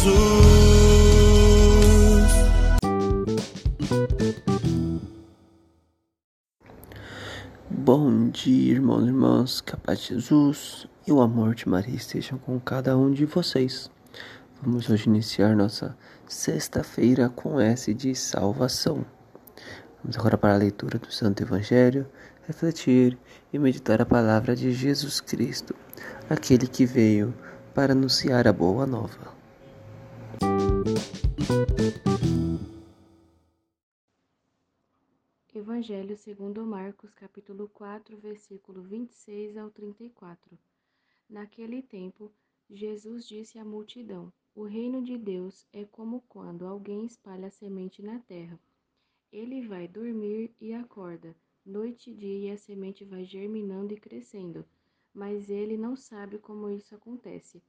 Jesus. Bom dia, irmãos e irmãs, que a paz de Jesus e o amor de Maria estejam com cada um de vocês. Vamos hoje iniciar nossa sexta-feira com S de salvação. Vamos agora para a leitura do Santo Evangelho, refletir e meditar a palavra de Jesus Cristo, aquele que veio para anunciar a boa nova. Evangelho segundo Marcos, capítulo 4, versículo 26 ao 34. Naquele tempo, Jesus disse à multidão: O reino de Deus é como quando alguém espalha semente na terra. Ele vai dormir e acorda, noite e dia, e a semente vai germinando e crescendo, mas ele não sabe como isso acontece.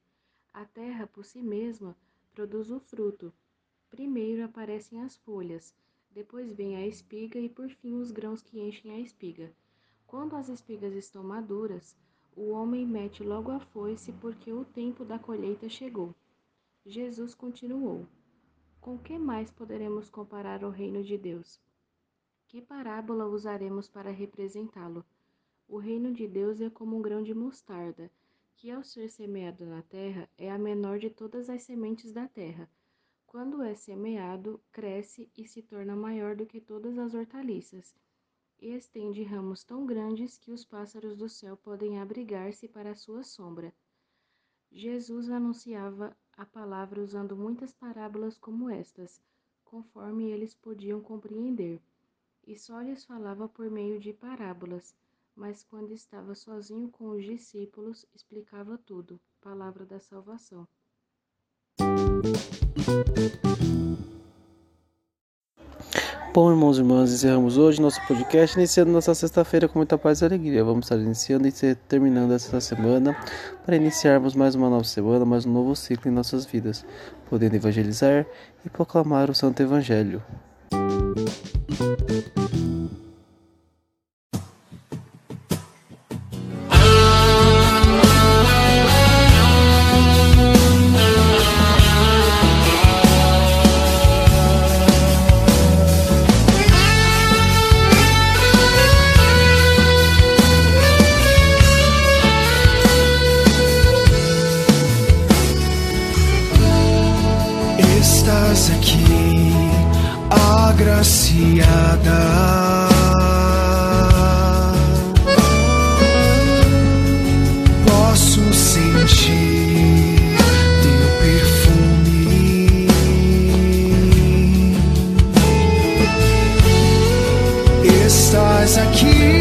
A terra, por si mesma, produz o fruto. Primeiro aparecem as folhas, depois vem a espiga e por fim os grãos que enchem a espiga. Quando as espigas estão maduras, o homem mete logo a foice porque o tempo da colheita chegou. Jesus continuou: Com que mais poderemos comparar o reino de Deus? Que parábola usaremos para representá-lo? O reino de Deus é como um grão de mostarda, que ao ser semeado na terra é a menor de todas as sementes da terra. Quando é semeado, cresce e se torna maior do que todas as hortaliças, e estende ramos tão grandes que os pássaros do céu podem abrigar-se para a sua sombra. Jesus anunciava a palavra usando muitas parábolas como estas, conforme eles podiam compreender, e só lhes falava por meio de parábolas, mas quando estava sozinho com os discípulos, explicava tudo. Palavra da salvação. Bom, irmãos e irmãs, encerramos hoje nosso podcast, iniciando nossa sexta-feira com muita paz e alegria. Vamos estar iniciando e terminando essa semana para iniciarmos mais uma nova semana, mais um novo ciclo em nossas vidas, podendo evangelizar e proclamar o Santo Evangelho. Estás aqui, agraciada. Posso sentir teu perfume. Estás aqui,